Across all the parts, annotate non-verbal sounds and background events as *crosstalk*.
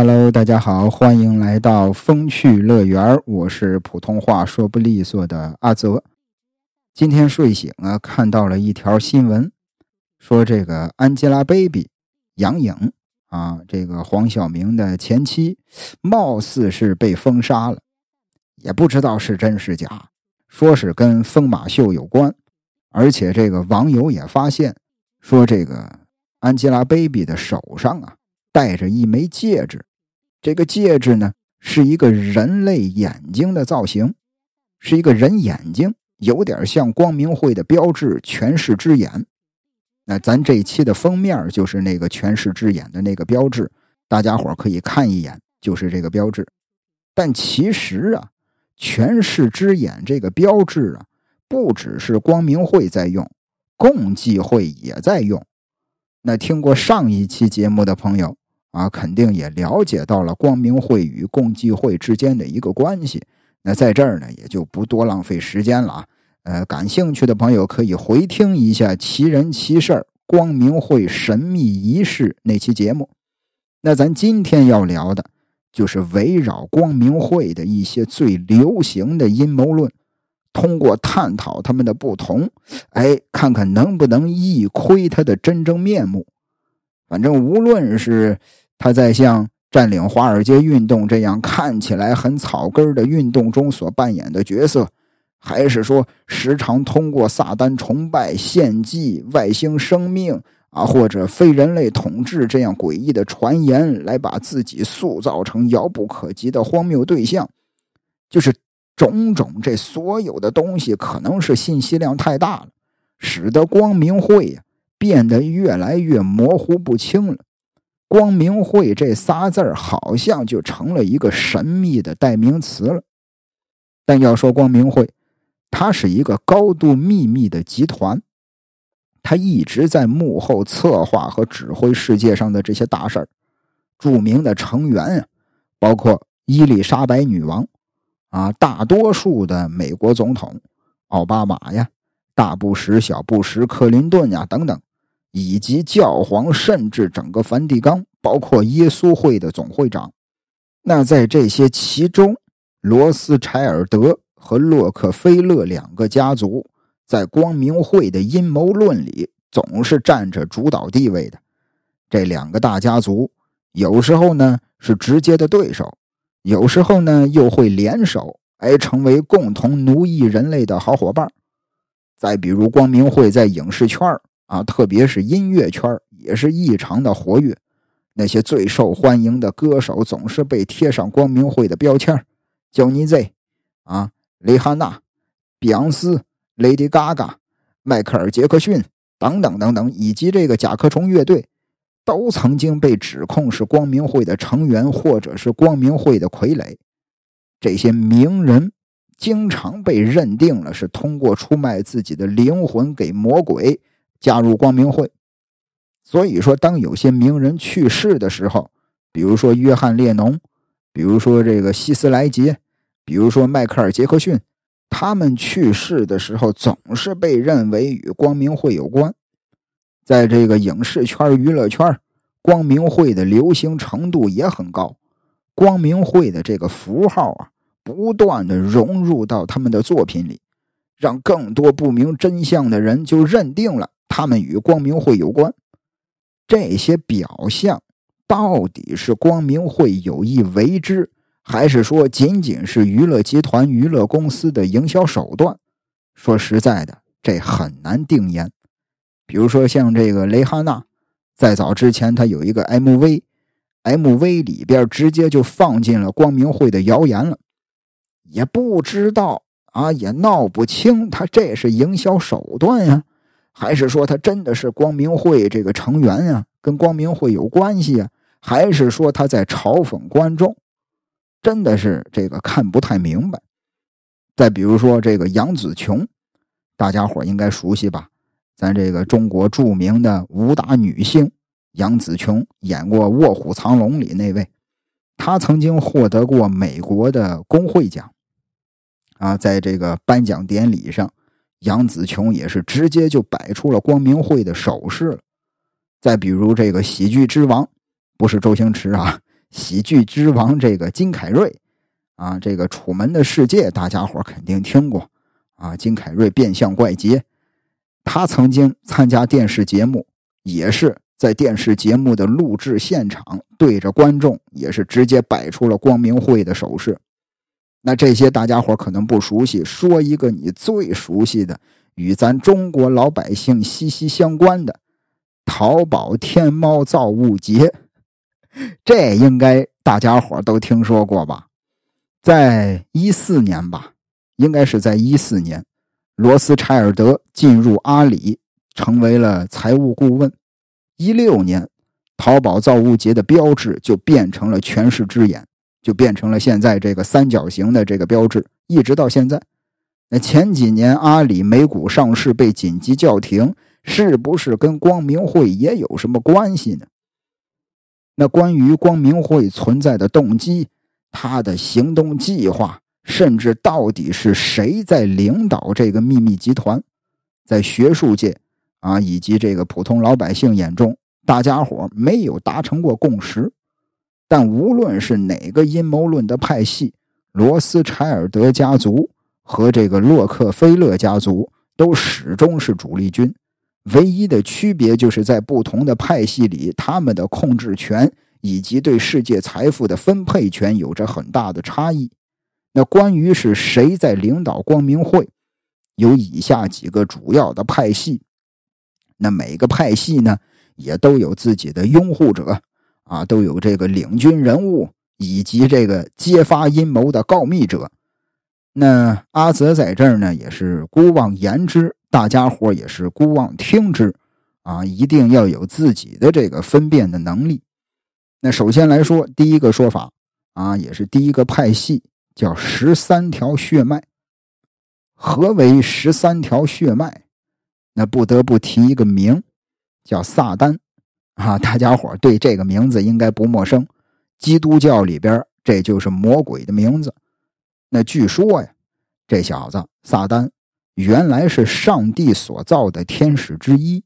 Hello，大家好，欢迎来到风趣乐园我是普通话说不利索的阿泽。今天睡醒啊，看到了一条新闻，说这个 Angelababy 杨颖啊，这个黄晓明的前妻，貌似是被封杀了，也不知道是真是假，说是跟疯马秀有关，而且这个网友也发现，说这个 Angelababy 的手上啊戴着一枚戒指。这个戒指呢，是一个人类眼睛的造型，是一个人眼睛，有点像光明会的标志——权势之眼。那咱这一期的封面就是那个权势之眼的那个标志，大家伙可以看一眼，就是这个标志。但其实啊，权势之眼这个标志啊，不只是光明会在用，共济会也在用。那听过上一期节目的朋友。啊，肯定也了解到了光明会与共济会之间的一个关系。那在这儿呢，也就不多浪费时间了啊。呃，感兴趣的朋友可以回听一下《奇人奇事光明会神秘仪式》那期节目。那咱今天要聊的，就是围绕光明会的一些最流行的阴谋论，通过探讨他们的不同，哎，看看能不能一窥它的真正面目。反正无论是他在像占领华尔街运动这样看起来很草根的运动中所扮演的角色，还是说时常通过撒旦崇拜、献祭、外星生命啊，或者非人类统治这样诡异的传言来把自己塑造成遥不可及的荒谬对象，就是种种这所有的东西，可能是信息量太大了，使得光明会呀。变得越来越模糊不清了，光明会这仨字儿好像就成了一个神秘的代名词了。但要说光明会，它是一个高度秘密的集团，它一直在幕后策划和指挥世界上的这些大事儿。著名的成员啊，包括伊丽莎白女王啊，大多数的美国总统，奥巴马呀，大布什、小布什、克林顿呀等等。以及教皇，甚至整个梵蒂冈，包括耶稣会的总会长。那在这些其中，罗斯柴尔德和洛克菲勒两个家族，在光明会的阴谋论里总是占着主导地位的。这两个大家族有时候呢是直接的对手，有时候呢又会联手，哎成为共同奴役人类的好伙伴。再比如，光明会在影视圈啊，特别是音乐圈也是异常的活跃。那些最受欢迎的歌手总是被贴上光明会的标签，Johnny Z，啊，蕾哈娜、碧昂斯、Lady Gaga、迈克尔·杰克逊等等等等，以及这个甲壳虫乐队，都曾经被指控是光明会的成员，或者是光明会的傀儡。这些名人经常被认定了是通过出卖自己的灵魂给魔鬼。加入光明会，所以说，当有些名人去世的时候，比如说约翰列侬，比如说这个希斯莱杰，比如说迈克尔杰克逊，他们去世的时候总是被认为与光明会有关。在这个影视圈、娱乐圈，光明会的流行程度也很高，光明会的这个符号啊，不断的融入到他们的作品里，让更多不明真相的人就认定了。他们与光明会有关，这些表象到底是光明会有意为之，还是说仅仅是娱乐集团、娱乐公司的营销手段？说实在的，这很难定言。比如说像这个蕾哈娜，在早之前，她有一个 MV，MV 里边直接就放进了光明会的谣言了，也不知道啊，也闹不清，他这是营销手段呀。还是说他真的是光明会这个成员呀，跟光明会有关系啊？还是说他在嘲讽观众？真的是这个看不太明白。再比如说这个杨紫琼，大家伙应该熟悉吧？咱这个中国著名的武打女星杨紫琼，演过《卧虎藏龙》里那位，她曾经获得过美国的工会奖啊，在这个颁奖典礼上。杨紫琼也是直接就摆出了光明会的手势了。再比如这个喜剧之王，不是周星驰啊，喜剧之王这个金凯瑞啊，这个《楚门的世界》大家伙肯定听过啊。金凯瑞变相怪杰，他曾经参加电视节目，也是在电视节目的录制现场对着观众，也是直接摆出了光明会的手势。那这些大家伙可能不熟悉，说一个你最熟悉的，与咱中国老百姓息息相关的淘宝天猫造物节，这应该大家伙都听说过吧？在一四年吧，应该是在一四年，罗斯柴尔德进入阿里，成为了财务顾问。一六年，淘宝造物节的标志就变成了全市之眼。就变成了现在这个三角形的这个标志，一直到现在。那前几年阿里美股上市被紧急叫停，是不是跟光明会也有什么关系呢？那关于光明会存在的动机，他的行动计划，甚至到底是谁在领导这个秘密集团，在学术界啊以及这个普通老百姓眼中，大家伙没有达成过共识。但无论是哪个阴谋论的派系，罗斯柴尔德家族和这个洛克菲勒家族都始终是主力军。唯一的区别就是在不同的派系里，他们的控制权以及对世界财富的分配权有着很大的差异。那关于是谁在领导光明会，有以下几个主要的派系。那每个派系呢，也都有自己的拥护者。啊，都有这个领军人物以及这个揭发阴谋的告密者。那阿泽在这儿呢，也是姑妄言之，大家伙也是姑妄听之。啊，一定要有自己的这个分辨的能力。那首先来说，第一个说法啊，也是第一个派系，叫十三条血脉。何为十三条血脉？那不得不提一个名，叫撒旦。啊，大家伙对这个名字应该不陌生。基督教里边，这就是魔鬼的名字。那据说呀，这小子撒旦原来是上帝所造的天使之一，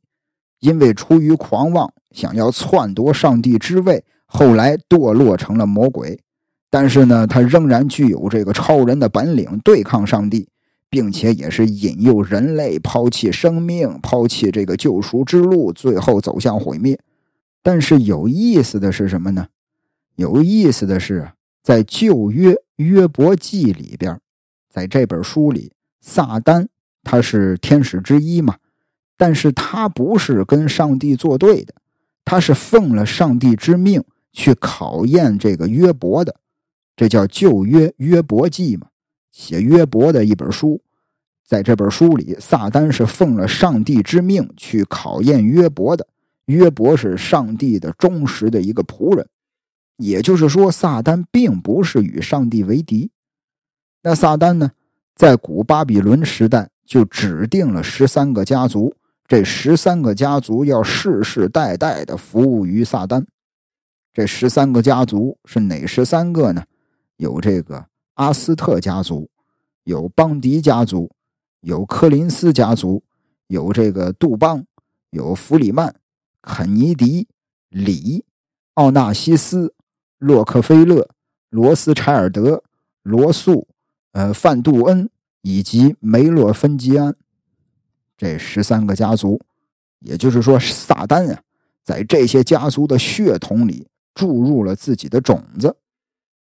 因为出于狂妄，想要篡夺上帝之位，后来堕落成了魔鬼。但是呢，他仍然具有这个超人的本领，对抗上帝，并且也是引诱人类抛弃生命，抛弃这个救赎之路，最后走向毁灭。但是有意思的是什么呢？有意思的是，在旧约约伯记里边，在这本书里，撒旦他是天使之一嘛，但是他不是跟上帝作对的，他是奉了上帝之命去考验这个约伯的，这叫旧约约伯记嘛，写约伯的一本书，在这本书里，撒旦是奉了上帝之命去考验约伯的。约伯是上帝的忠实的一个仆人，也就是说，撒旦并不是与上帝为敌。那撒旦呢，在古巴比伦时代就指定了十三个家族，这十三个家族要世世代代的服务于撒旦。这十三个家族是哪十三个呢？有这个阿斯特家族，有邦迪家族，有柯林斯家族，有这个杜邦，有弗里曼。肯尼迪、李、奥纳西斯、洛克菲勒、罗斯柴尔德、罗素、呃范杜恩以及梅洛芬吉安，这十三个家族，也就是说，撒旦啊，在这些家族的血统里注入了自己的种子。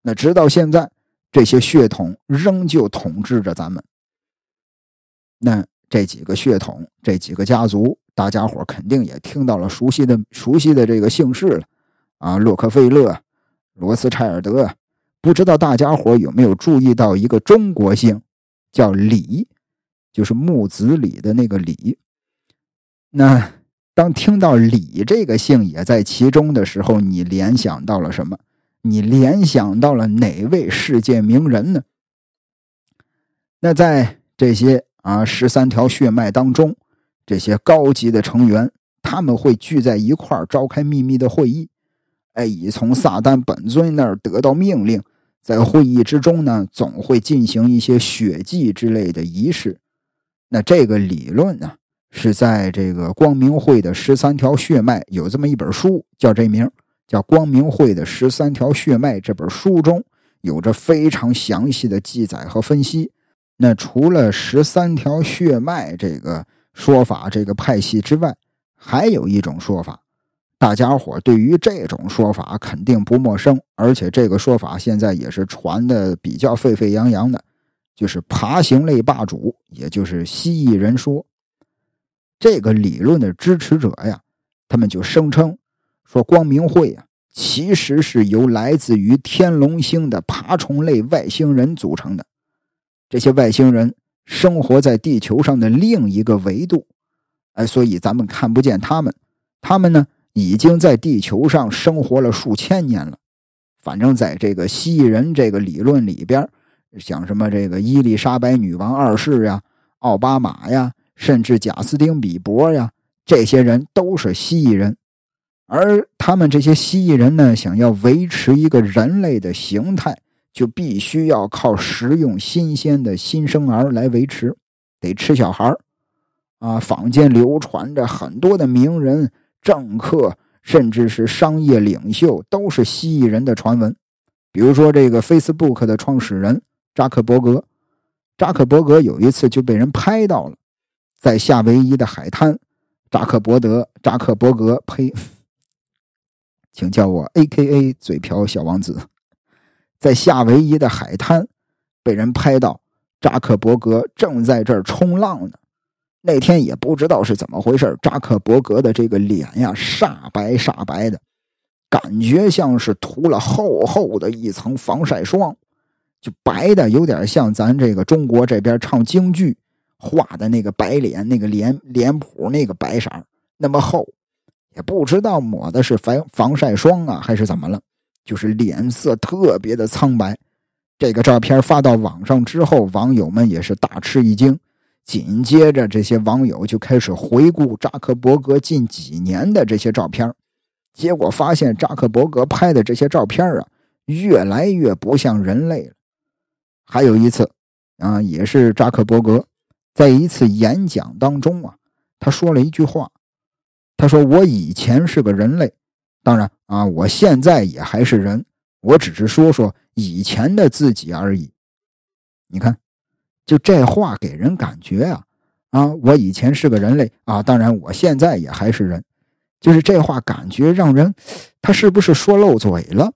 那直到现在，这些血统仍旧统治着咱们。那这几个血统，这几个家族。大家伙肯定也听到了熟悉的、熟悉的这个姓氏了，啊，洛克菲勒、罗斯柴尔德。不知道大家伙有没有注意到一个中国姓，叫李，就是木子李的那个李。那当听到李这个姓也在其中的时候，你联想到了什么？你联想到了哪位世界名人呢？那在这些啊十三条血脉当中。这些高级的成员，他们会聚在一块儿召开秘密的会议，哎，以从撒旦本尊那儿得到命令，在会议之中呢，总会进行一些血祭之类的仪式。那这个理论呢，是在这个光明会的十三条血脉有这么一本书，叫这名叫《光明会的十三条血脉》这本书中，有着非常详细的记载和分析。那除了十三条血脉这个说法、这个派系之外，还有一种说法，大家伙对于这种说法肯定不陌生，而且这个说法现在也是传的比较沸沸扬扬的，就是爬行类霸主，也就是蜥蜴人说。这个理论的支持者呀，他们就声称说，光明会啊，其实是由来自于天龙星的爬虫类外星人组成的。这些外星人生活在地球上的另一个维度，哎，所以咱们看不见他们。他们呢，已经在地球上生活了数千年了。反正，在这个蜥蜴人这个理论里边，像什么这个伊丽莎白女王二世呀、奥巴马呀。甚至贾斯汀·比伯呀，这些人都是蜥蜴人，而他们这些蜥蜴人呢，想要维持一个人类的形态，就必须要靠食用新鲜的新生儿来维持，得吃小孩啊，坊间流传着很多的名人、政客，甚至是商业领袖，都是蜥蜴人的传闻。比如说，这个 Facebook 的创始人扎克伯格，扎克伯格有一次就被人拍到了。在夏威夷的海滩，扎克伯德、扎克伯格，呸，*laughs* 请叫我 A.K.A 嘴瓢小王子。在夏威夷的海滩，被人拍到，扎克伯格正在这儿冲浪呢。那天也不知道是怎么回事，扎克伯格的这个脸呀，煞白煞白的，感觉像是涂了厚厚的一层防晒霜，就白的有点像咱这个中国这边唱京剧。画的那个白脸，那个脸脸谱，那个白色那么厚，也不知道抹的是防防晒霜啊，还是怎么了，就是脸色特别的苍白。这个照片发到网上之后，网友们也是大吃一惊。紧接着，这些网友就开始回顾扎克伯格近几年的这些照片，结果发现扎克伯格拍的这些照片啊，越来越不像人类了。还有一次啊，也是扎克伯格。在一次演讲当中啊，他说了一句话，他说：“我以前是个人类，当然啊，我现在也还是人，我只是说说以前的自己而已。”你看，就这话给人感觉啊，啊，我以前是个人类啊，当然我现在也还是人，就是这话感觉让人，他是不是说漏嘴了？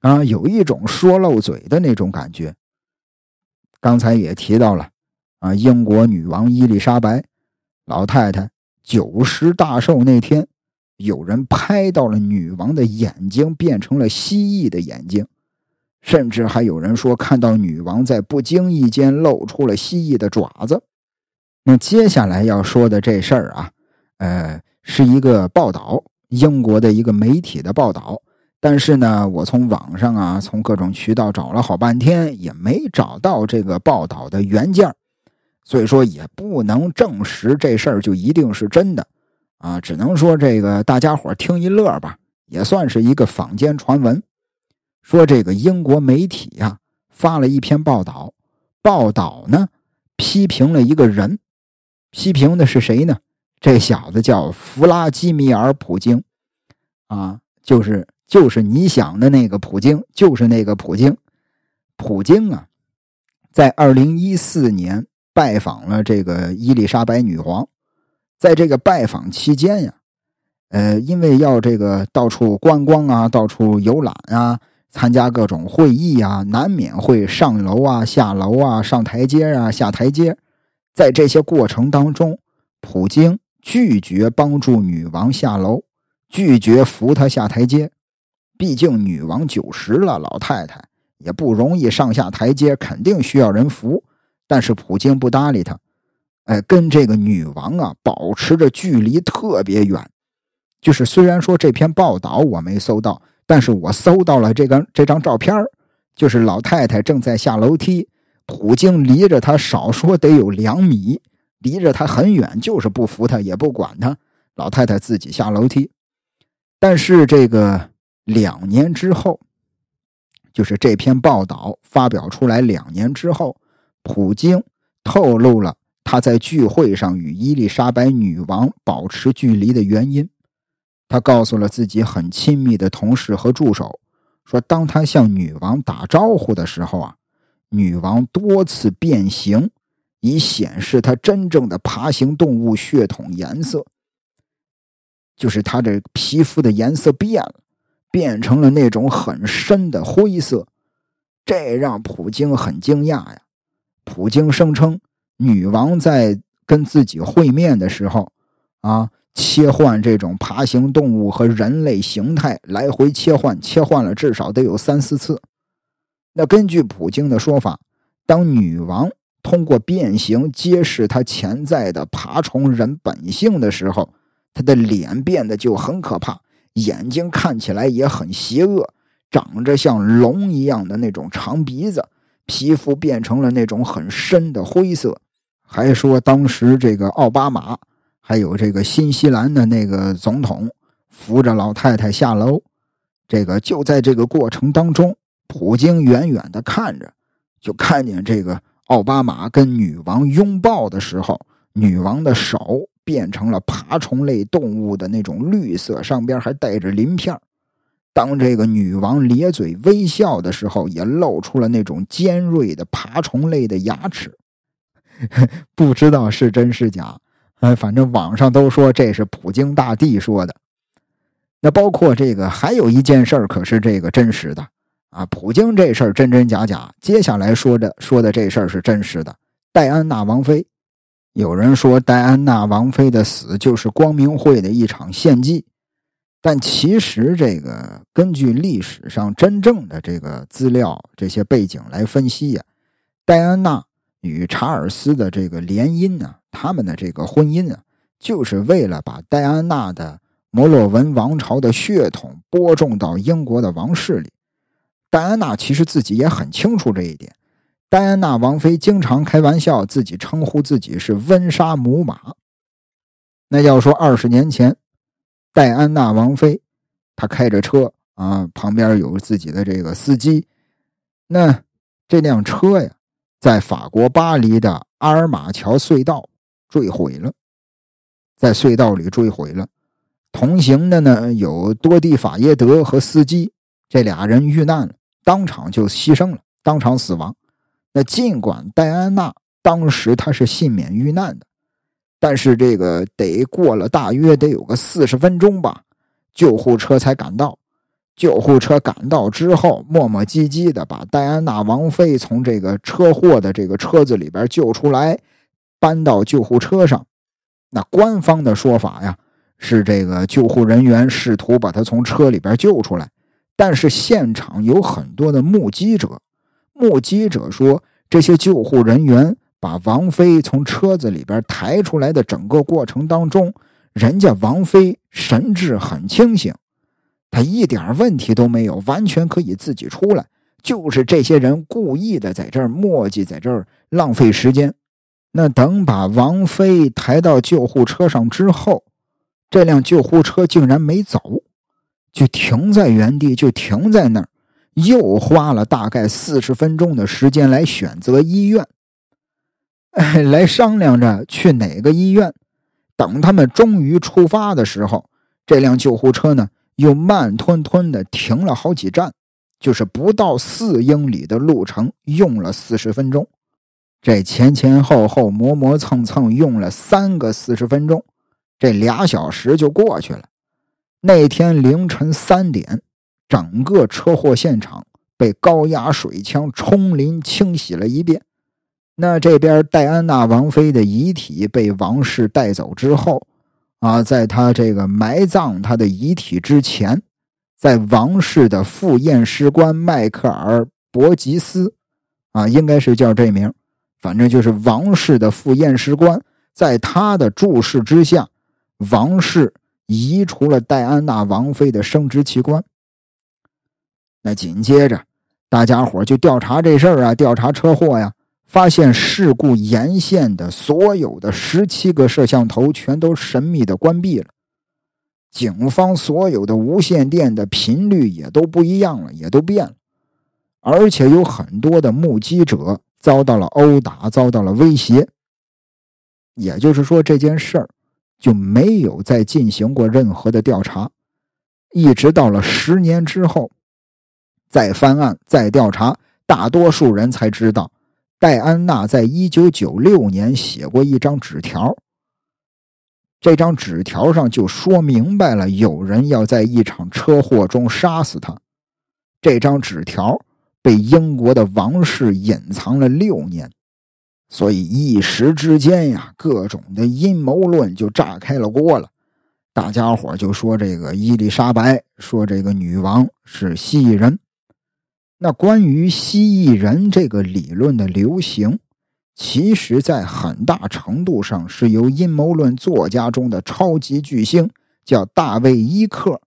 啊，有一种说漏嘴的那种感觉。刚才也提到了。啊！英国女王伊丽莎白老太太九十大寿那天，有人拍到了女王的眼睛变成了蜥蜴的眼睛，甚至还有人说看到女王在不经意间露出了蜥蜴的爪子。那接下来要说的这事儿啊，呃，是一个报道，英国的一个媒体的报道。但是呢，我从网上啊，从各种渠道找了好半天，也没找到这个报道的原件所以说也不能证实这事儿就一定是真的，啊，只能说这个大家伙听一乐吧，也算是一个坊间传闻。说这个英国媒体呀发了一篇报道，报道呢批评了一个人，批评的是谁呢？这小子叫弗拉基米尔·普京，啊，就是就是你想的那个普京，就是那个普京。普京啊，在二零一四年。拜访了这个伊丽莎白女皇，在这个拜访期间呀，呃，因为要这个到处观光啊，到处游览啊，参加各种会议啊，难免会上楼啊、下楼啊、上台阶啊、下台阶。在这些过程当中，普京拒绝帮助女王下楼，拒绝扶她下台阶。毕竟女王九十了，老太太也不容易上下台阶，肯定需要人扶。但是普京不搭理她，哎，跟这个女王啊保持着距离特别远。就是虽然说这篇报道我没搜到，但是我搜到了这个这张照片就是老太太正在下楼梯，普京离着她少说得有两米，离着她很远，就是不扶她也不管她，老太太自己下楼梯。但是这个两年之后，就是这篇报道发表出来两年之后。普京透露了他在聚会上与伊丽莎白女王保持距离的原因。他告诉了自己很亲密的同事和助手，说当他向女王打招呼的时候啊，女王多次变形，以显示他真正的爬行动物血统颜色。就是他这皮肤的颜色变了，变成了那种很深的灰色，这让普京很惊讶呀。普京声称，女王在跟自己会面的时候，啊，切换这种爬行动物和人类形态来回切换，切换了至少得有三四次。那根据普京的说法，当女王通过变形揭示她潜在的爬虫人本性的时候，她的脸变得就很可怕，眼睛看起来也很邪恶，长着像龙一样的那种长鼻子。皮肤变成了那种很深的灰色，还说当时这个奥巴马还有这个新西兰的那个总统扶着老太太下楼，这个就在这个过程当中，普京远远的看着，就看见这个奥巴马跟女王拥抱的时候，女王的手变成了爬虫类动物的那种绿色，上边还带着鳞片当这个女王咧嘴微笑的时候，也露出了那种尖锐的爬虫类的牙齿，*laughs* 不知道是真是假。哎，反正网上都说这是普京大帝说的。那包括这个，还有一件事儿，可是这个真实的啊。普京这事儿真真假假。接下来说的说的这事儿是真实的。戴安娜王妃，有人说戴安娜王妃的死就是光明会的一场献祭。但其实，这个根据历史上真正的这个资料、这些背景来分析呀，戴安娜与查尔斯的这个联姻呢，他们的这个婚姻啊，就是为了把戴安娜的摩洛文王朝的血统播种到英国的王室里。戴安娜其实自己也很清楚这一点。戴安娜王妃经常开玩笑，自己称呼自己是温莎母马。那要说二十年前。戴安娜王妃，她开着车啊，旁边有自己的这个司机。那这辆车呀，在法国巴黎的阿尔马桥隧道坠毁了，在隧道里坠毁了。同行的呢有多蒂法耶德和司机，这俩人遇难了，当场就牺牲了，当场死亡。那尽管戴安娜当时她是幸免遇难的。但是这个得过了大约得有个四十分钟吧，救护车才赶到。救护车赶到之后，磨磨唧唧的把戴安娜王妃从这个车祸的这个车子里边救出来，搬到救护车上。那官方的说法呀，是这个救护人员试图把她从车里边救出来，但是现场有很多的目击者，目击者说这些救护人员。把王妃从车子里边抬出来的整个过程当中，人家王妃神志很清醒，他一点问题都没有，完全可以自己出来。就是这些人故意的在这儿磨叽，在这儿浪费时间。那等把王妃抬到救护车上之后，这辆救护车竟然没走，就停在原地，就停在那儿，又花了大概四十分钟的时间来选择医院。*laughs* 哎，来商量着去哪个医院。等他们终于出发的时候，这辆救护车呢又慢吞吞的停了好几站，就是不到四英里的路程，用了四十分钟。这前前后后磨磨蹭蹭用了三个四十分钟，这俩小时就过去了。那天凌晨三点，整个车祸现场被高压水枪冲淋清洗了一遍。那这边戴安娜王妃的遗体被王室带走之后，啊，在他这个埋葬他的遗体之前，在王室的副验尸官迈克尔·伯吉斯，啊，应该是叫这名，反正就是王室的副验尸官，在他的注视之下，王室移除了戴安娜王妃的生殖器官。那紧接着，大家伙就调查这事儿啊，调查车祸呀。发现事故沿线的所有的十七个摄像头全都神秘的关闭了，警方所有的无线电的频率也都不一样了，也都变了，而且有很多的目击者遭到了殴打，遭到了威胁。也就是说，这件事儿就没有再进行过任何的调查，一直到了十年之后，再翻案、再调查，大多数人才知道，戴安娜在一九九六年写过一张纸条。这张纸条上就说明白了，有人要在一场车祸中杀死他。这张纸条被英国的王室隐藏了六年，所以一时之间呀，各种的阴谋论就炸开了锅了。大家伙就说这个伊丽莎白，说这个女王是蜥蜴人。那关于蜥蜴人这个理论的流行，其实在很大程度上是由阴谋论作家中的超级巨星叫大卫伊克，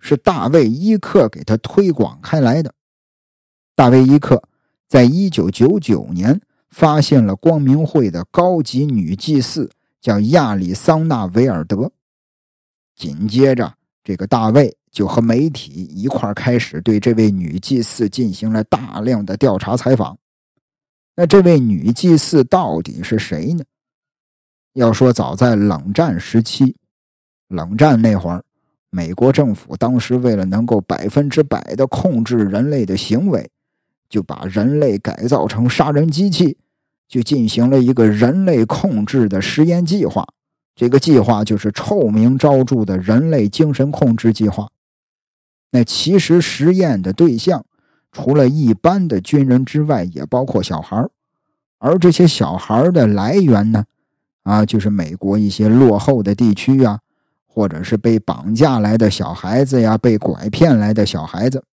是大卫伊克给他推广开来的。大卫伊克在一九九九年发现了光明会的高级女祭司，叫亚里桑那·维尔德。紧接着，这个大卫就和媒体一块开始对这位女祭司进行了大量的调查采访。那这位女祭司到底是谁呢？要说早在冷战时期，冷战那会儿，美国政府当时为了能够百分之百的控制人类的行为，就把人类改造成杀人机器，就进行了一个人类控制的实验计划。这个计划就是臭名昭著的人类精神控制计划。那其实实验的对象除了一般的军人之外，也包括小孩而这些小孩的来源呢，啊，就是美国一些落后的地区啊，或者是被绑架来的小孩子呀，被拐骗来的小孩子。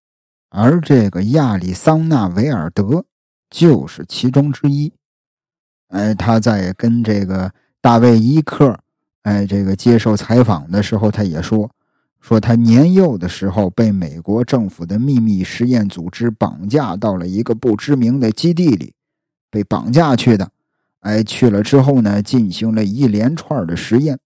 而这个亚利桑那·维尔德就是其中之一。哎，他在跟这个大卫伊克。哎，这个接受采访的时候，他也说，说他年幼的时候被美国政府的秘密实验组织绑架到了一个不知名的基地里，被绑架去的。哎，去了之后呢，进行了一连串的实验。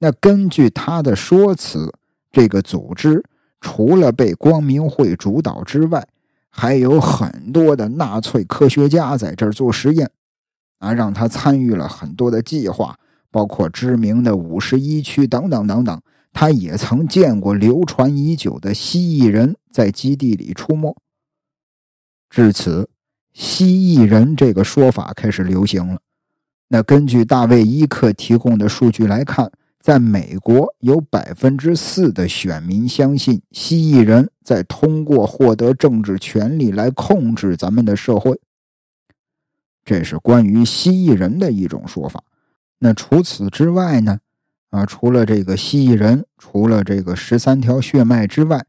那根据他的说辞，这个组织除了被光明会主导之外，还有很多的纳粹科学家在这儿做实验，啊，让他参与了很多的计划。包括知名的五十一区等等等等，他也曾见过流传已久的蜥蜴人在基地里出没。至此，蜥蜴人这个说法开始流行了。那根据大卫伊克提供的数据来看，在美国有百分之四的选民相信蜥蜴人在通过获得政治权利来控制咱们的社会。这是关于蜥蜴人的一种说法。那除此之外呢？啊，除了这个蜥蜴人，除了这个十三条血脉之外，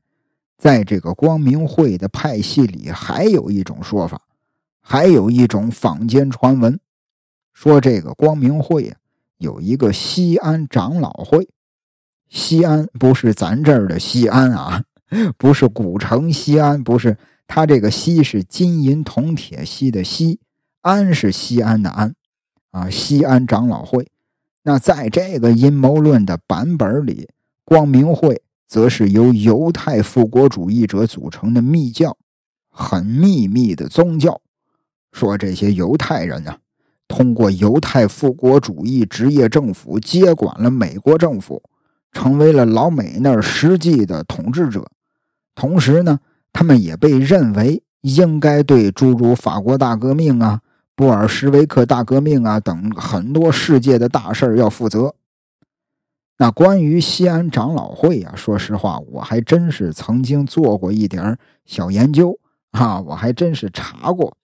在这个光明会的派系里，还有一种说法，还有一种坊间传闻，说这个光明会呀，有一个西安长老会。西安不是咱这儿的西安啊，*laughs* 不是古城西安，不是，它这个西是金银铜铁锡的锡，安是西安的安。啊，西安长老会，那在这个阴谋论的版本里，光明会则是由犹太复国主义者组成的密教，很秘密的宗教。说这些犹太人呢，通过犹太复国主义职业政府接管了美国政府，成为了老美那儿实际的统治者。同时呢，他们也被认为应该对诸如法国大革命啊。布尔什维克大革命啊，等很多世界的大事儿要负责。那关于西安长老会啊，说实话，我还真是曾经做过一点小研究啊，我还真是查过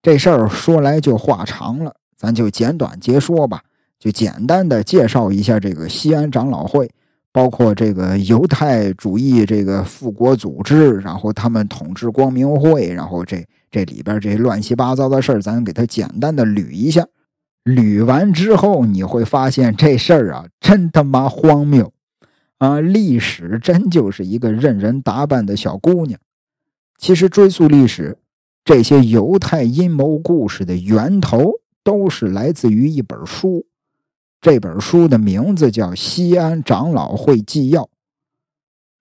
这事儿。说来就话长了，咱就简短截说吧，就简单的介绍一下这个西安长老会，包括这个犹太主义这个复国组织，然后他们统治光明会，然后这。这里边这乱七八糟的事儿，咱给他简单的捋一下。捋完之后，你会发现这事儿啊，真他妈荒谬啊！历史真就是一个任人打扮的小姑娘。其实追溯历史，这些犹太阴谋故事的源头都是来自于一本书。这本书的名字叫《西安长老会纪要》。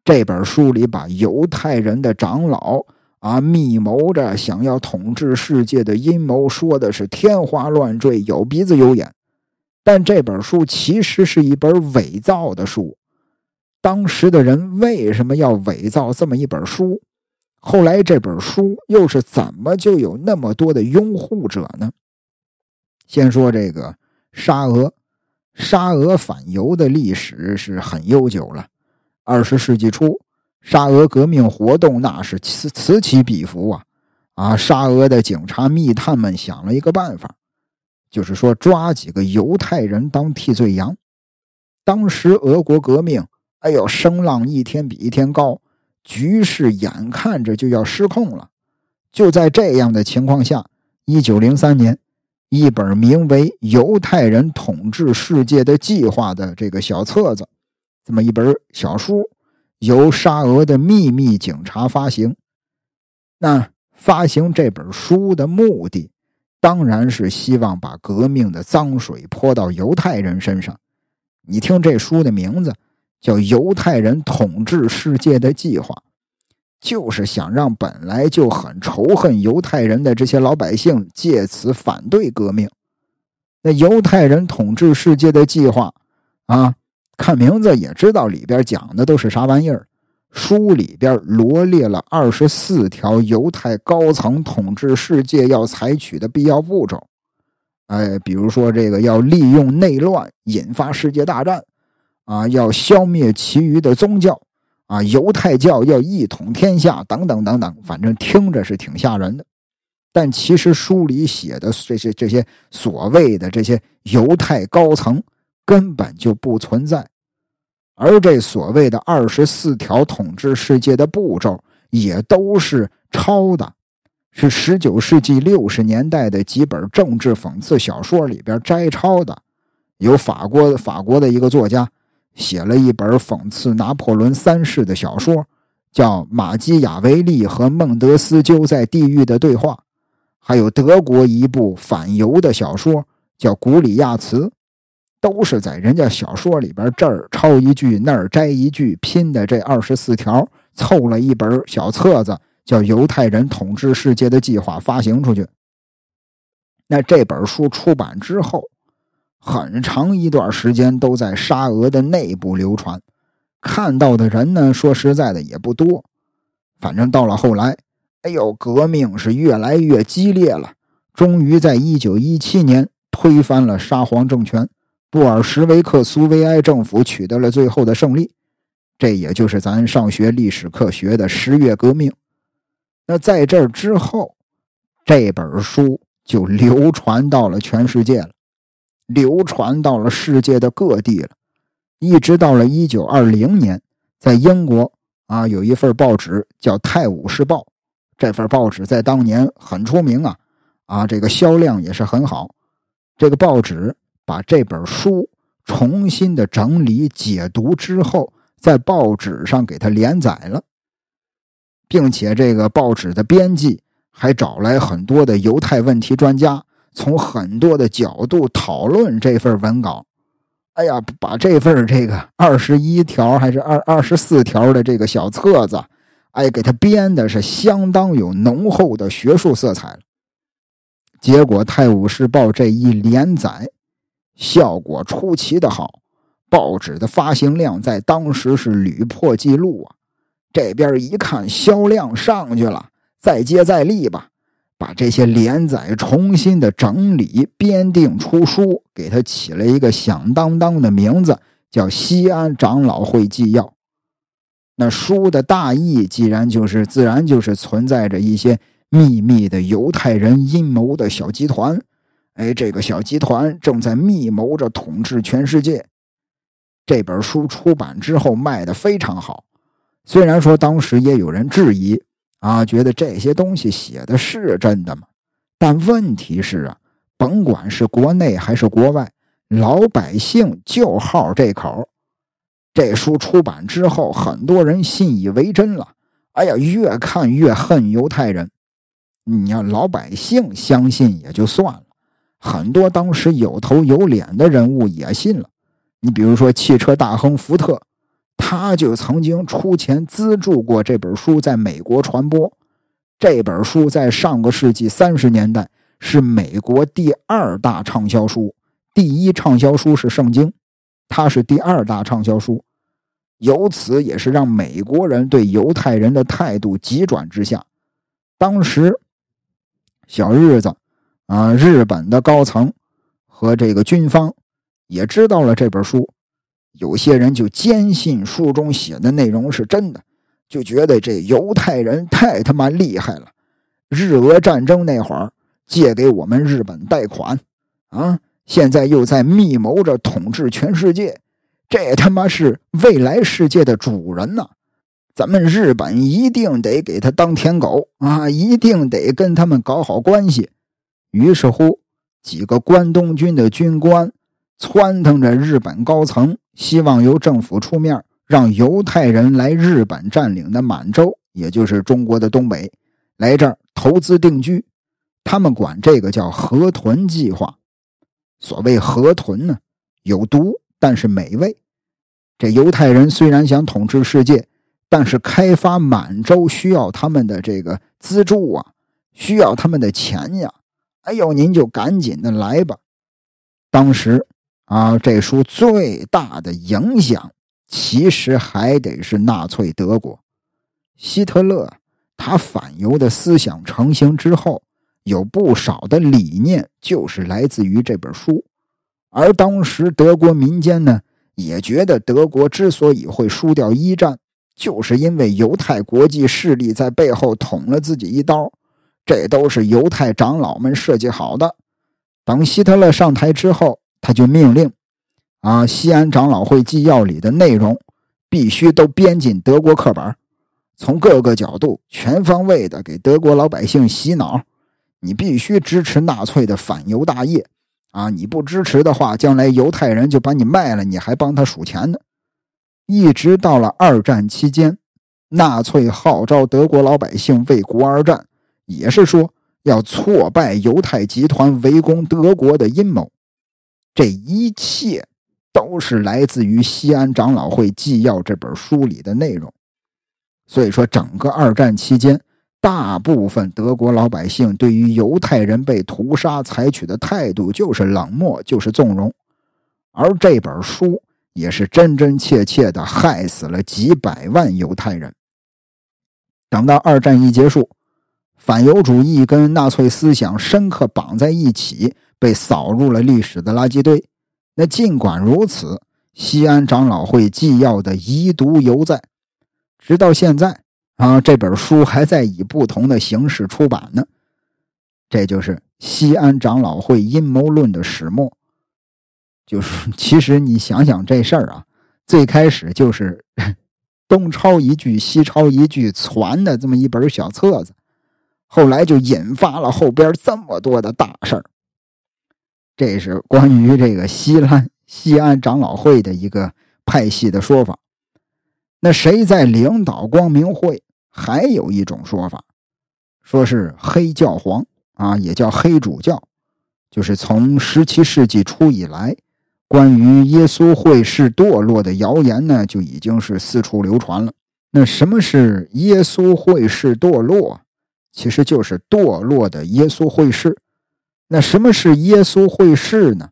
这本书里把犹太人的长老。啊，密谋着想要统治世界的阴谋，说的是天花乱坠，有鼻子有眼。但这本书其实是一本伪造的书。当时的人为什么要伪造这么一本书？后来这本书又是怎么就有那么多的拥护者呢？先说这个沙俄，沙俄反犹的历史是很悠久了。二十世纪初，沙俄革命活动那是此此起彼伏啊！啊，沙俄的警察密探们想了一个办法，就是说抓几个犹太人当替罪羊。当时俄国革命。哎呦，声浪一天比一天高，局势眼看着就要失控了。就在这样的情况下，一九零三年，一本名为《犹太人统治世界的计划》的这个小册子，这么一本小书，由沙俄的秘密警察发行。那发行这本书的目的，当然是希望把革命的脏水泼到犹太人身上。你听这书的名字。叫犹太人统治世界的计划，就是想让本来就很仇恨犹太人的这些老百姓借此反对革命。那犹太人统治世界的计划啊，看名字也知道里边讲的都是啥玩意儿。书里边罗列了二十四条犹太高层统治世界要采取的必要步骤。哎，比如说这个要利用内乱引发世界大战。啊，要消灭其余的宗教，啊，犹太教要一统天下，等等等等，反正听着是挺吓人的。但其实书里写的这些这些所谓的这些犹太高层根本就不存在，而这所谓的二十四条统治世界的步骤也都是抄的，是十九世纪六十年代的几本政治讽刺小说里边摘抄的，有法国法国的一个作家。写了一本讽刺拿破仑三世的小说，叫《马基雅维利和孟德斯鸠在地狱的对话》，还有德国一部反犹的小说叫《古里亚茨》，都是在人家小说里边这儿抄一句那儿摘一句拼的这二十四条，凑了一本小册子，叫《犹太人统治世界的计划》发行出去。那这本书出版之后。很长一段时间都在沙俄的内部流传，看到的人呢，说实在的也不多。反正到了后来，哎呦，革命是越来越激烈了。终于在一九一七年推翻了沙皇政权，布尔什维克苏维埃政府取得了最后的胜利。这也就是咱上学历史课学的十月革命。那在这之后，这本书就流传到了全世界了。流传到了世界的各地了，一直到了一九二零年，在英国啊，有一份报纸叫《泰晤士报》，这份报纸在当年很出名啊，啊，这个销量也是很好。这个报纸把这本书重新的整理解读之后，在报纸上给它连载了，并且这个报纸的编辑还找来很多的犹太问题专家。从很多的角度讨论这份文稿，哎呀，把这份这个二十一条还是二二十四条的这个小册子，哎，给他编的是相当有浓厚的学术色彩了。结果《泰晤士报》这一连载，效果出奇的好，报纸的发行量在当时是屡破纪录啊。这边一看销量上去了，再接再厉吧。把这些连载重新的整理编订出书，给他起了一个响当当的名字，叫《西安长老会纪要》。那书的大意，既然就是自然就是存在着一些秘密的犹太人阴谋的小集团。哎，这个小集团正在密谋着统治全世界。这本书出版之后卖的非常好，虽然说当时也有人质疑。啊，觉得这些东西写的是真的吗？但问题是啊，甭管是国内还是国外，老百姓就好这口。这书出版之后，很多人信以为真了。哎呀，越看越恨犹太人。你要老百姓相信也就算了，很多当时有头有脸的人物也信了。你比如说汽车大亨福特。他就曾经出钱资助过这本书在美国传播。这本书在上个世纪三十年代是美国第二大畅销书，第一畅销书是《圣经》，它是第二大畅销书。由此也是让美国人对犹太人的态度急转直下。当时，小日子啊，日本的高层和这个军方也知道了这本书，有些人就坚信书中写的内容是真的，就觉得这犹太人太他妈厉害了。日俄战争那会儿借给我们日本贷款啊，现在又在密谋着统治全世界。这他妈是未来世界的主人呐！咱们日本一定得给他当舔狗啊！一定得跟他们搞好关系。于是乎，几个关东军的军官撺掇着日本高层，希望由政府出面，让犹太人来日本占领的满洲，也就是中国的东北，来这儿投资定居。他们管这个叫“河豚计划”。所谓河豚呢，有毒。但是美味，这犹太人虽然想统治世界，但是开发满洲需要他们的这个资助啊，需要他们的钱呀。哎呦，您就赶紧的来吧。当时啊，这书最大的影响其实还得是纳粹德国，希特勒他反犹的思想成型之后，有不少的理念就是来自于这本书。而当时德国民间呢，也觉得德国之所以会输掉一战，就是因为犹太国际势力在背后捅了自己一刀，这都是犹太长老们设计好的。等希特勒上台之后，他就命令，啊，西安长老会纪要里的内容必须都编进德国课本，从各个角度全方位的给德国老百姓洗脑，你必须支持纳粹的反犹大业。啊！你不支持的话，将来犹太人就把你卖了，你还帮他数钱呢。一直到了二战期间，纳粹号召德国老百姓为国而战，也是说要挫败犹太集团围攻德国的阴谋。这一切都是来自于《西安长老会纪要》这本书里的内容。所以说，整个二战期间。大部分德国老百姓对于犹太人被屠杀采取的态度就是冷漠，就是纵容，而这本书也是真真切切的害死了几百万犹太人。等到二战一结束，反犹主义跟纳粹思想深刻绑在一起，被扫入了历史的垃圾堆。那尽管如此，西安长老会纪要的遗毒犹在，直到现在。啊，这本书还在以不同的形式出版呢。这就是西安长老会阴谋论的始末。就是其实你想想这事儿啊，最开始就是 *laughs* 东抄一句西抄一句传的这么一本小册子，后来就引发了后边这么多的大事儿。这是关于这个西安西安长老会的一个派系的说法。那谁在领导光明会？还有一种说法，说是黑教皇啊，也叫黑主教，就是从十七世纪初以来，关于耶稣会士堕落的谣言呢，就已经是四处流传了。那什么是耶稣会士堕落？其实就是堕落的耶稣会士。那什么是耶稣会士呢？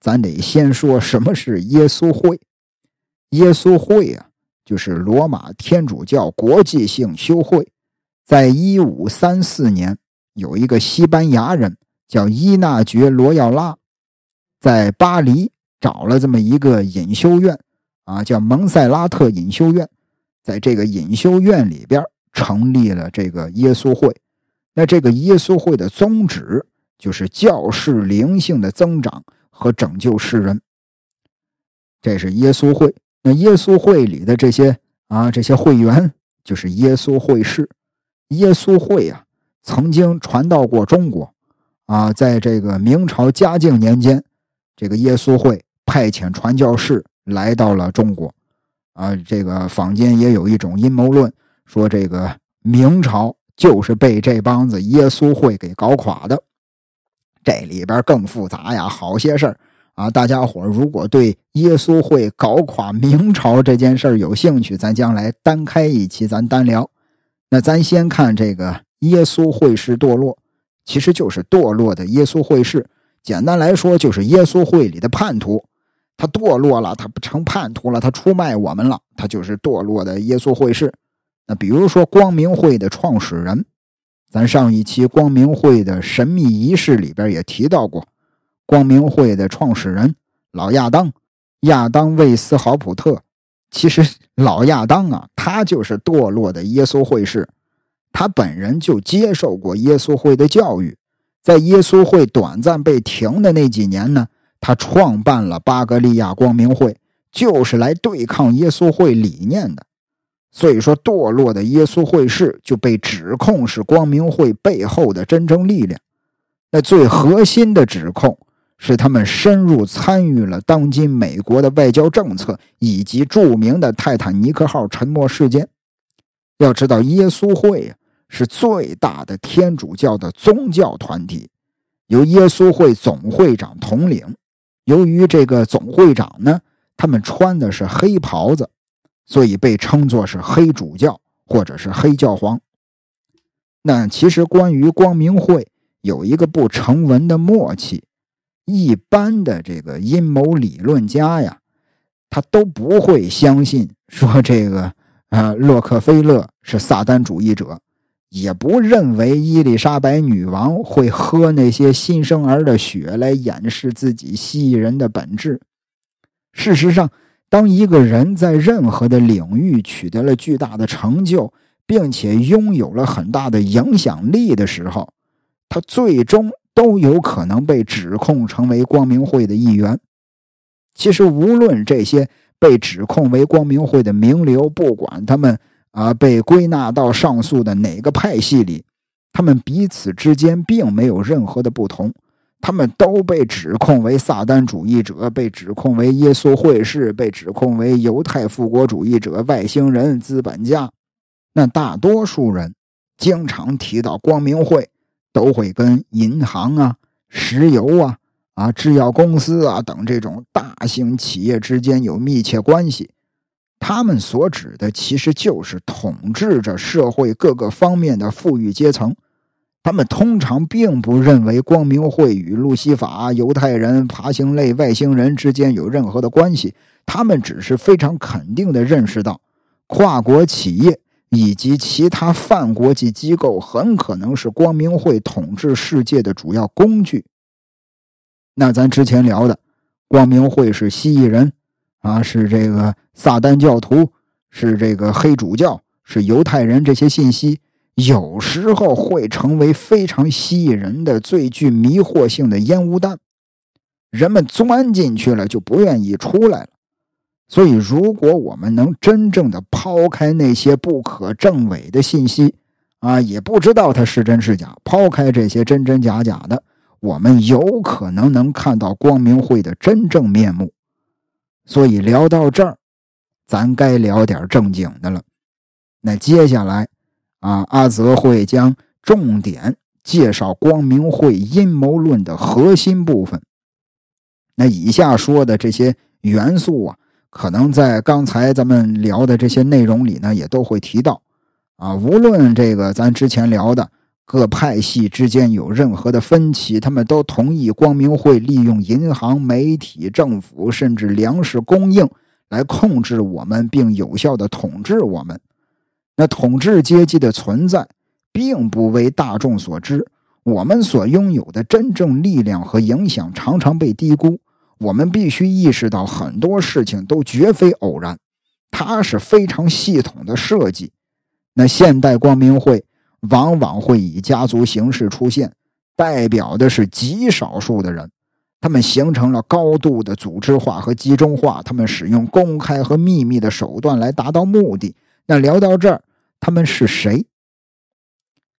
咱得先说什么是耶稣会。耶稣会啊。就是罗马天主教国际性修会，在一五三四年，有一个西班牙人叫伊纳爵罗耀拉，在巴黎找了这么一个隐修院，啊，叫蒙塞拉特隐修院，在这个隐修院里边成立了这个耶稣会。那这个耶稣会的宗旨就是教士灵性的增长和拯救世人。这是耶稣会。那耶稣会里的这些啊，这些会员就是耶稣会士。耶稣会啊，曾经传到过中国啊，在这个明朝嘉靖年间，这个耶稣会派遣传教士来到了中国啊。这个坊间也有一种阴谋论，说这个明朝就是被这帮子耶稣会给搞垮的。这里边更复杂呀，好些事儿。啊，大家伙如果对耶稣会搞垮明朝这件事儿有兴趣，咱将来单开一期，咱单聊。那咱先看这个耶稣会士堕落，其实就是堕落的耶稣会士。简单来说，就是耶稣会里的叛徒。他堕落了，他不成叛徒了，他出卖我们了，他就是堕落的耶稣会士。那比如说光明会的创始人，咱上一期光明会的神秘仪式里边也提到过，光明会的创始人老亚当，亚当魏斯豪普特。其实老亚当啊，他就是堕落的耶稣会士，他本人就接受过耶稣会的教育，在耶稣会短暂被停的那几年呢，他创办了巴格利亚光明会，就是来对抗耶稣会理念的。所以说，堕落的耶稣会士就被指控是光明会背后的真正力量。那最核心的指控是他们深入参与了当今美国的外交政策，以及著名的泰坦尼克号沉没事件。要知道，耶稣会呀是最大的天主教的宗教团体，由耶稣会总会长统领。由于这个总会长呢，他们穿的是黑袍子。所以被称作是黑主教或者是黑教皇。那其实关于光明会有一个不成文的默契，一般的这个阴谋理论家呀，他都不会相信说这个啊洛克菲勒是撒旦主义者，也不认为伊丽莎白女王会喝那些新生儿的血来掩饰自己蜥蜴人的本质。事实上。当一个人在任何的领域取得了巨大的成就，并且拥有了很大的影响力的时候，他最终都有可能被指控成为光明会的一员。其实，无论这些被指控为光明会的名流，不管他们啊被归纳到上述的哪个派系里，他们彼此之间并没有任何的不同。他们都被指控为撒旦主义者，被指控为耶稣会士，被指控为犹太复国主义者、外星人、资本家。那大多数人经常提到光明会，都会跟银行啊、石油啊、啊制药公司啊等这种大型企业之间有密切关系。他们所指的其实就是统治着社会各个方面的富裕阶层。他们通常并不认为光明会与路西法、犹太人、爬行类外星人之间有任何的关系。他们只是非常肯定地认识到，跨国企业以及其他泛国际机构很可能是光明会统治世界的主要工具。那咱之前聊的，光明会是蜥蜴人，啊，是这个撒旦教徒，是这个黑主教，是犹太人，这些信息。有时候会成为非常吸引人的、最具迷惑性的烟雾弹，人们钻进去了就不愿意出来了。所以，如果我们能真正的抛开那些不可证伪的信息，啊，也不知道它是真是假，抛开这些真真假假的，我们有可能能看到光明会的真正面目。所以，聊到这儿，咱该聊点正经的了。那接下来。啊，阿泽会将重点介绍光明会阴谋论的核心部分。那以下说的这些元素啊，可能在刚才咱们聊的这些内容里呢，也都会提到。啊，无论这个咱之前聊的各派系之间有任何的分歧，他们都同意光明会利用银行、媒体、政府，甚至粮食供应来控制我们，并有效的统治我们。那统治阶级的存在并不为大众所知，我们所拥有的真正力量和影响常常被低估。我们必须意识到，很多事情都绝非偶然，它是非常系统的设计。那现代光明会往往会以家族形式出现，代表的是极少数的人，他们形成了高度的组织化和集中化，他们使用公开和秘密的手段来达到目的。那聊到这儿，他们是谁？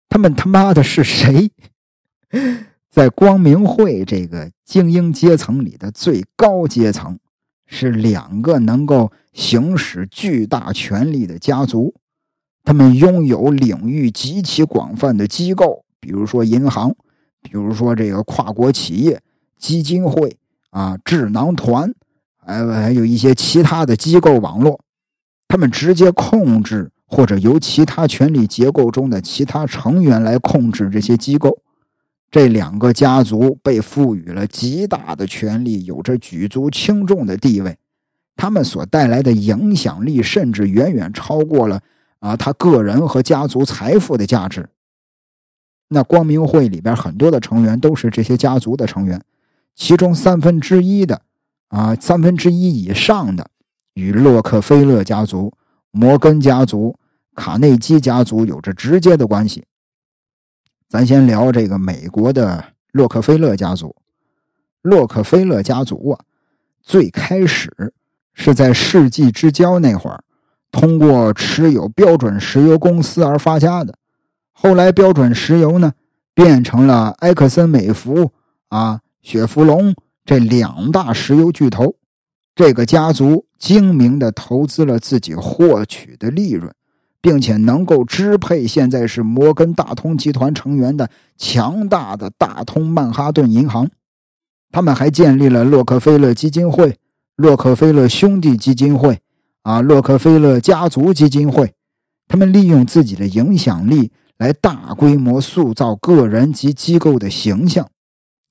他们他妈的是谁？*laughs* 在光明会这个精英阶层里的最高阶层，是两个能够行使巨大权力的家族。他们拥有领域极其广泛的机构，比如说银行，比如说这个跨国企业、基金会啊、智囊团，还还有一些其他的机构网络。他们直接控制，或者由其他权力结构中的其他成员来控制这些机构。这两个家族被赋予了极大的权力，有着举足轻重的地位。他们所带来的影响力，甚至远远超过了啊他个人和家族财富的价值。那光明会里边很多的成员都是这些家族的成员，其中三分之一的啊三分之一以上的与洛克菲勒家族、摩根家族、卡内基家族有着直接的关系。咱先聊这个美国的洛克菲勒家族。洛克菲勒家族啊，最开始是在世纪之交那会儿，通过持有标准石油公司而发家的。后来，标准石油呢变成了埃克森美孚啊、雪佛龙这两大石油巨头。这个家族精明地投资了自己获取的利润。并且能够支配现在是摩根大通集团成员的强大的大通曼哈顿银行，他们还建立了洛克菲勒基金会、洛克菲勒兄弟基金会、啊洛克菲勒家族基金会。他们利用自己的影响力来大规模塑造个人及机构的形象。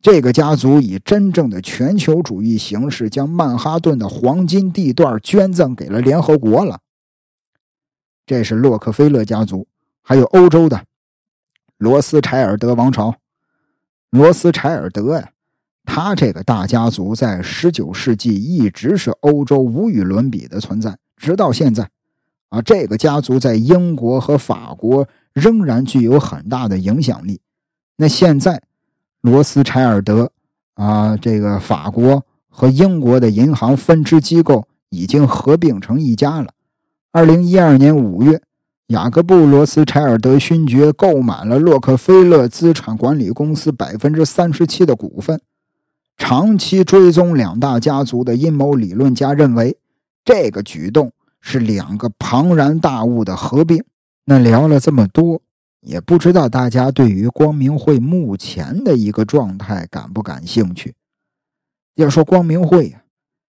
这个家族以真正的全球主义形式，将曼哈顿的黄金地段捐赠给了联合国了。这是洛克菲勒家族，还有欧洲的罗斯柴尔德王朝。罗斯柴尔德呀，他这个大家族在十九世纪一直是欧洲无与伦比的存在，直到现在。啊，这个家族在英国和法国仍然具有很大的影响力。那现在，罗斯柴尔德啊，这个法国和英国的银行分支机构已经合并成一家了。二零一二年五月，雅各布·罗斯柴尔德勋爵购买了洛克菲勒资产管理公司百分之三十七的股份。长期追踪两大家族的阴谋理论家认为，这个举动是两个庞然大物的合并。那聊了这么多，也不知道大家对于光明会目前的一个状态感不感兴趣？要说光明会呀，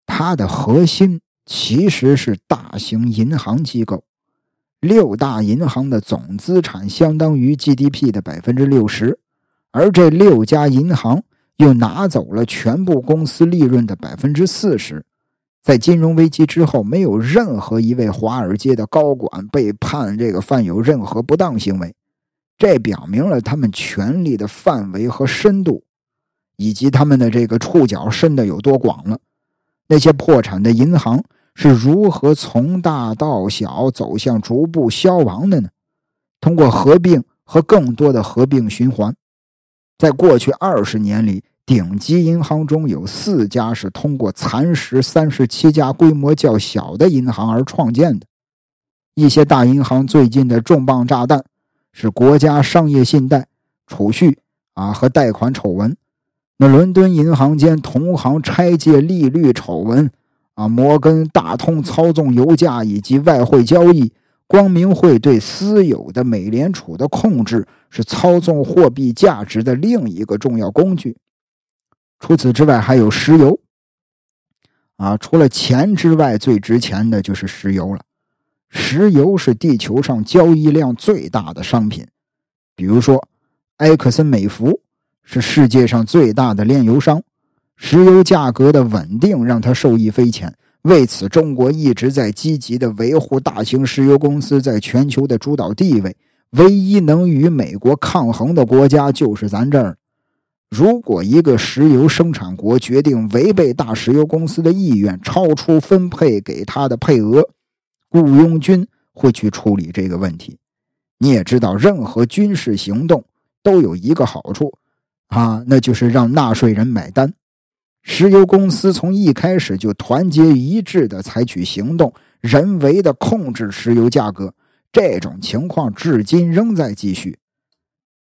它的核心。其实是大型银行机构，六大银行的总资产相当于 GDP 的百分之六十，而这六家银行又拿走了全部公司利润的百分之四十。在金融危机之后，没有任何一位华尔街的高管被判这个犯有任何不当行为，这表明了他们权力的范围和深度，以及他们的这个触角伸的有多广了。那些破产的银行。是如何从大到小走向逐步消亡的呢？通过合并和更多的合并循环，在过去二十年里，顶级银行中有四家是通过蚕食三十七家规模较小的银行而创建的。一些大银行最近的重磅炸弹是国家商业信贷、储蓄啊和贷款丑闻，那伦敦银行间同行拆借利率丑闻。啊，摩根大通操纵油价以及外汇交易，光明会对私有的美联储的控制是操纵货币价值的另一个重要工具。除此之外，还有石油。啊，除了钱之外，最值钱的就是石油了。石油是地球上交易量最大的商品。比如说，埃克森美孚是世界上最大的炼油商。石油价格的稳定让他受益匪浅，为此，中国一直在积极的维护大型石油公司在全球的主导地位。唯一能与美国抗衡的国家就是咱这儿。如果一个石油生产国决定违背大石油公司的意愿，超出分配给他的配额，雇佣军会去处理这个问题。你也知道，任何军事行动都有一个好处，啊，那就是让纳税人买单。石油公司从一开始就团结一致地采取行动，人为的控制石油价格，这种情况至今仍在继续。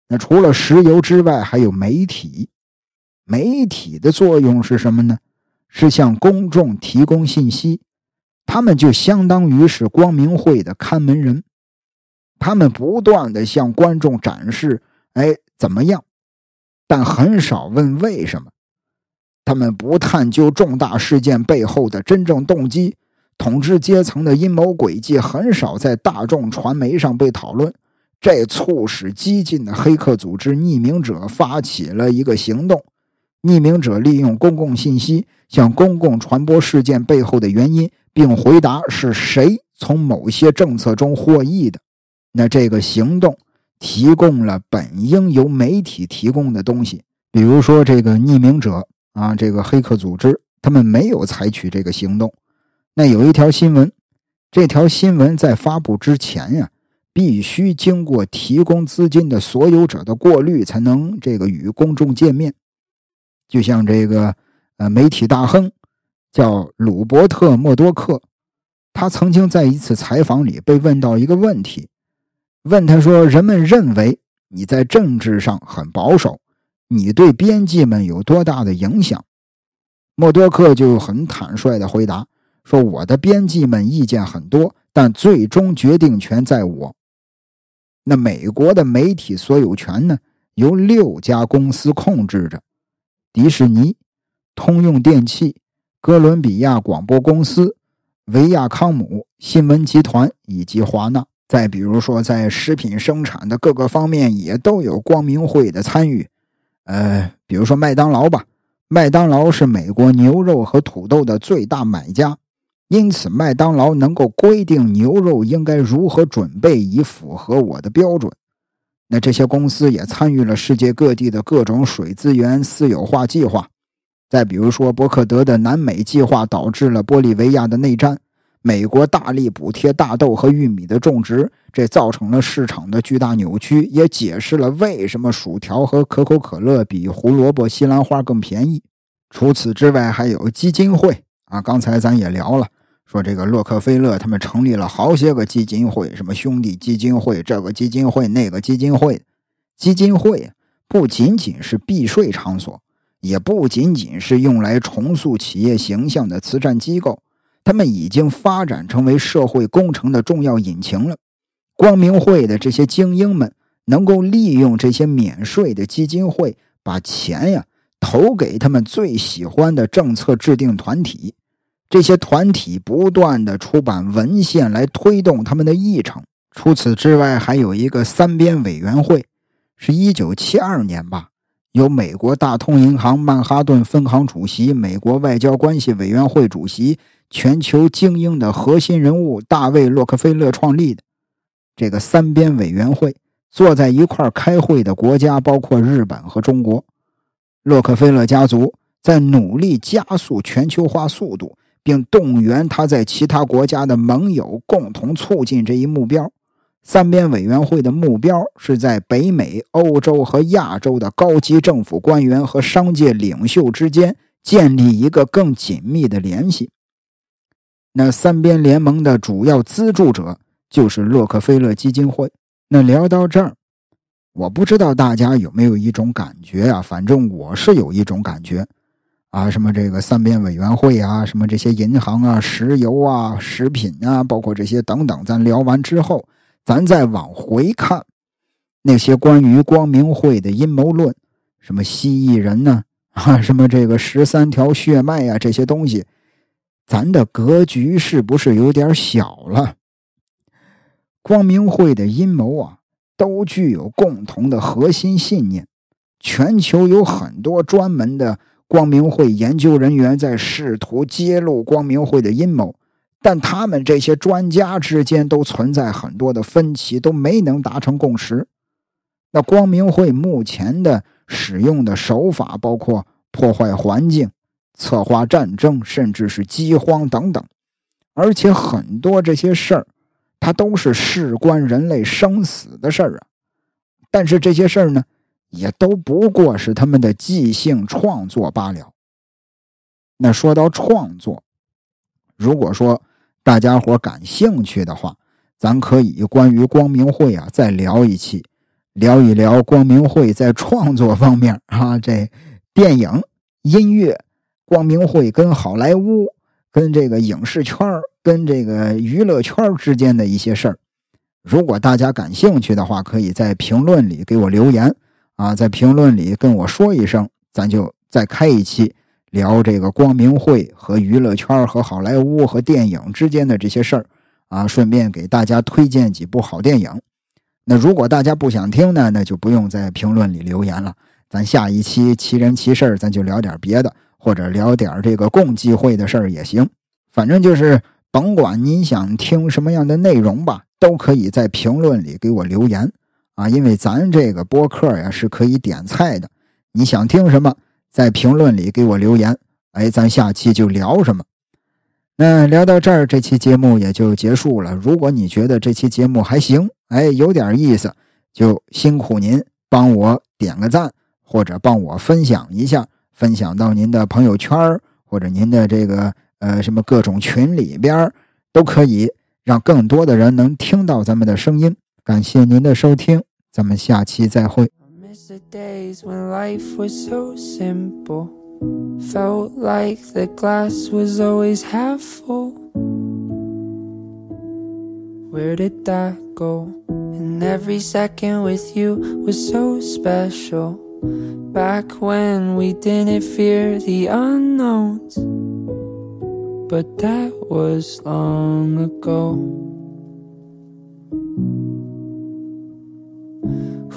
那除了石油之外，还有媒体。媒体的作用是什么呢？是向公众提供信息，他们就相当于是光明会的看门人，他们不断的向观众展示，哎，怎么样？但很少问为什么。他们不探究重大事件背后的真正动机，统治阶层的阴谋诡计很少在大众传媒上被讨论。这促使激进的黑客组织匿名者发起了一个行动。匿名者利用公共信息向公共传播事件背后的原因，并回答是谁从某些政策中获益的。那这个行动提供了本应由媒体提供的东西，比如说这个匿名者啊，这个黑客组织，他们没有采取这个行动。那有一条新闻，这条新闻在发布之前呀。必须经过提供资金的所有者的过滤，才能这个与公众见面。就像这个呃媒体大亨叫鲁伯特·默多克，他曾经在一次采访里被问到一个问题，问他说：“人们认为你在政治上很保守，你对编辑们有多大的影响？”默多克就很坦率地回答说：“我的编辑们意见很多，但最终决定权在我。”那美国的媒体所有权呢，由六家公司控制着：迪士尼、通用电气、哥伦比亚广播公司、维亚康姆新闻集团以及华纳。再比如说，在食品生产的各个方面，也都有光明会的参与。呃，比如说麦当劳吧，麦当劳是美国牛肉和土豆的最大买家。因此，麦当劳能够规定牛肉应该如何准备以符合我的标准。那这些公司也参与了世界各地的各种水资源私有化计划。再比如说，伯克德的南美计划导致了玻利维亚的内战。美国大力补贴大豆和玉米的种植，这造成了市场的巨大扭曲，也解释了为什么薯条和可口可乐比胡萝卜、西兰花更便宜。除此之外，还有基金会啊，刚才咱也聊了。说这个洛克菲勒他们成立了好些个基金会，什么兄弟基金会，这个基金会，那个基金会。基金会不仅仅是避税场所，也不仅仅是用来重塑企业形象的慈善机构，他们已经发展成为社会工程的重要引擎了。光明会的这些精英们能够利用这些免税的基金会，把钱呀投给他们最喜欢的政策制定团体。这些团体不断的出版文献来推动他们的议程。除此之外，还有一个三边委员会，是一九七二年吧，由美国大通银行曼哈顿分行主席、美国外交关系委员会主席、全球精英的核心人物大卫·洛克菲勒创立的。这个三边委员会坐在一块开会的国家包括日本和中国。洛克菲勒家族在努力加速全球化速度。并动员他在其他国家的盟友共同促进这一目标。三边委员会的目标是在北美、欧洲和亚洲的高级政府官员和商界领袖之间建立一个更紧密的联系。那三边联盟的主要资助者就是洛克菲勒基金会。那聊到这儿，我不知道大家有没有一种感觉啊？反正我是有一种感觉。啊，什么这个三边委员会啊，什么这些银行啊、石油啊、食品啊，包括这些等等，咱聊完之后，咱再往回看那些关于光明会的阴谋论，什么蜥蜴人呢？啊，什么这个十三条血脉呀，这些东西，咱的格局是不是有点小了？光明会的阴谋啊，都具有共同的核心信念，全球有很多专门的。光明会研究人员在试图揭露光明会的阴谋，但他们这些专家之间都存在很多的分歧，都没能达成共识。那光明会目前的使用的手法包括破坏环境、策划战争，甚至是饥荒等等，而且很多这些事儿，它都是事关人类生死的事儿啊。但是这些事儿呢？也都不过是他们的即兴创作罢了。那说到创作，如果说大家伙感兴趣的话，咱可以关于光明会啊再聊一期，聊一聊光明会在创作方面啊，*laughs* 这电影、音乐、光明会跟好莱坞、跟这个影视圈跟这个娱乐圈之间的一些事儿。如果大家感兴趣的话，可以在评论里给我留言。啊，在评论里跟我说一声，咱就再开一期聊这个光明会和娱乐圈和好莱坞和电影之间的这些事儿啊，顺便给大家推荐几部好电影。那如果大家不想听呢，那就不用在评论里留言了。咱下一期奇人奇事咱就聊点别的，或者聊点这个共济会的事儿也行。反正就是甭管您想听什么样的内容吧，都可以在评论里给我留言啊。因为咱这个播客呀是可以点菜的，你想听什么，在评论里给我留言，哎，咱下期就聊什么。那聊到这儿，这期节目也就结束了。如果你觉得这期节目还行，哎，有点意思，就辛苦您帮我点个赞。或者帮我分享一下，分享到您的朋友圈或者您的这个呃什么各种群里边都可以，让更多的人能听到咱们的声音。感谢您的收听，咱们下期再会。miss the days when life was so simple. Felt like the glass was always half full. Where did that go? And every second with you was so special. Back when we didn't fear the unknowns. But that was long ago.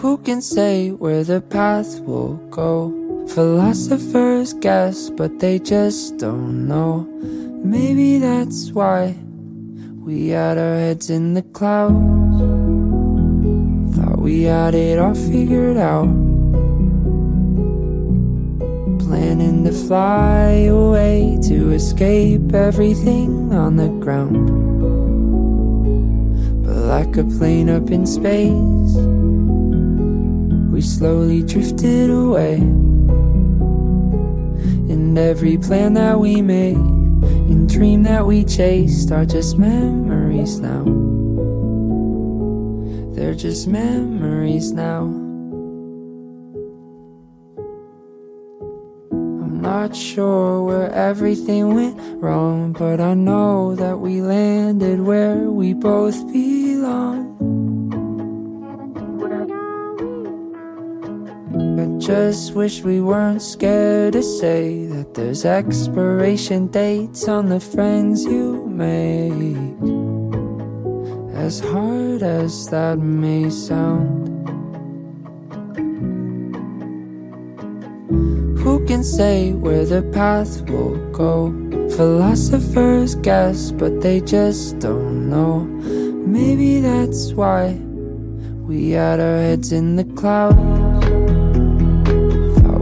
Who can say where the path will go? Philosophers guess, but they just don't know. Maybe that's why we had our heads in the clouds. Thought we had it all figured out planning to fly away to escape everything on the ground. But like a plane up in space, we slowly drifted away. And every plan that we made and dream that we chased are just memories now. They're just memories now. I'm not sure where everything went wrong, but I know that we landed where we both belong. Just wish we weren't scared to say that there's expiration dates on the friends you make. As hard as that may sound. Who can say where the path will go? Philosophers guess, but they just don't know. Maybe that's why we had our heads in the clouds.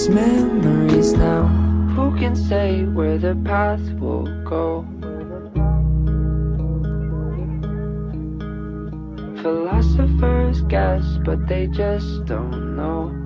just memories now. Who can say where the path will go? Philosophers guess, but they just don't know.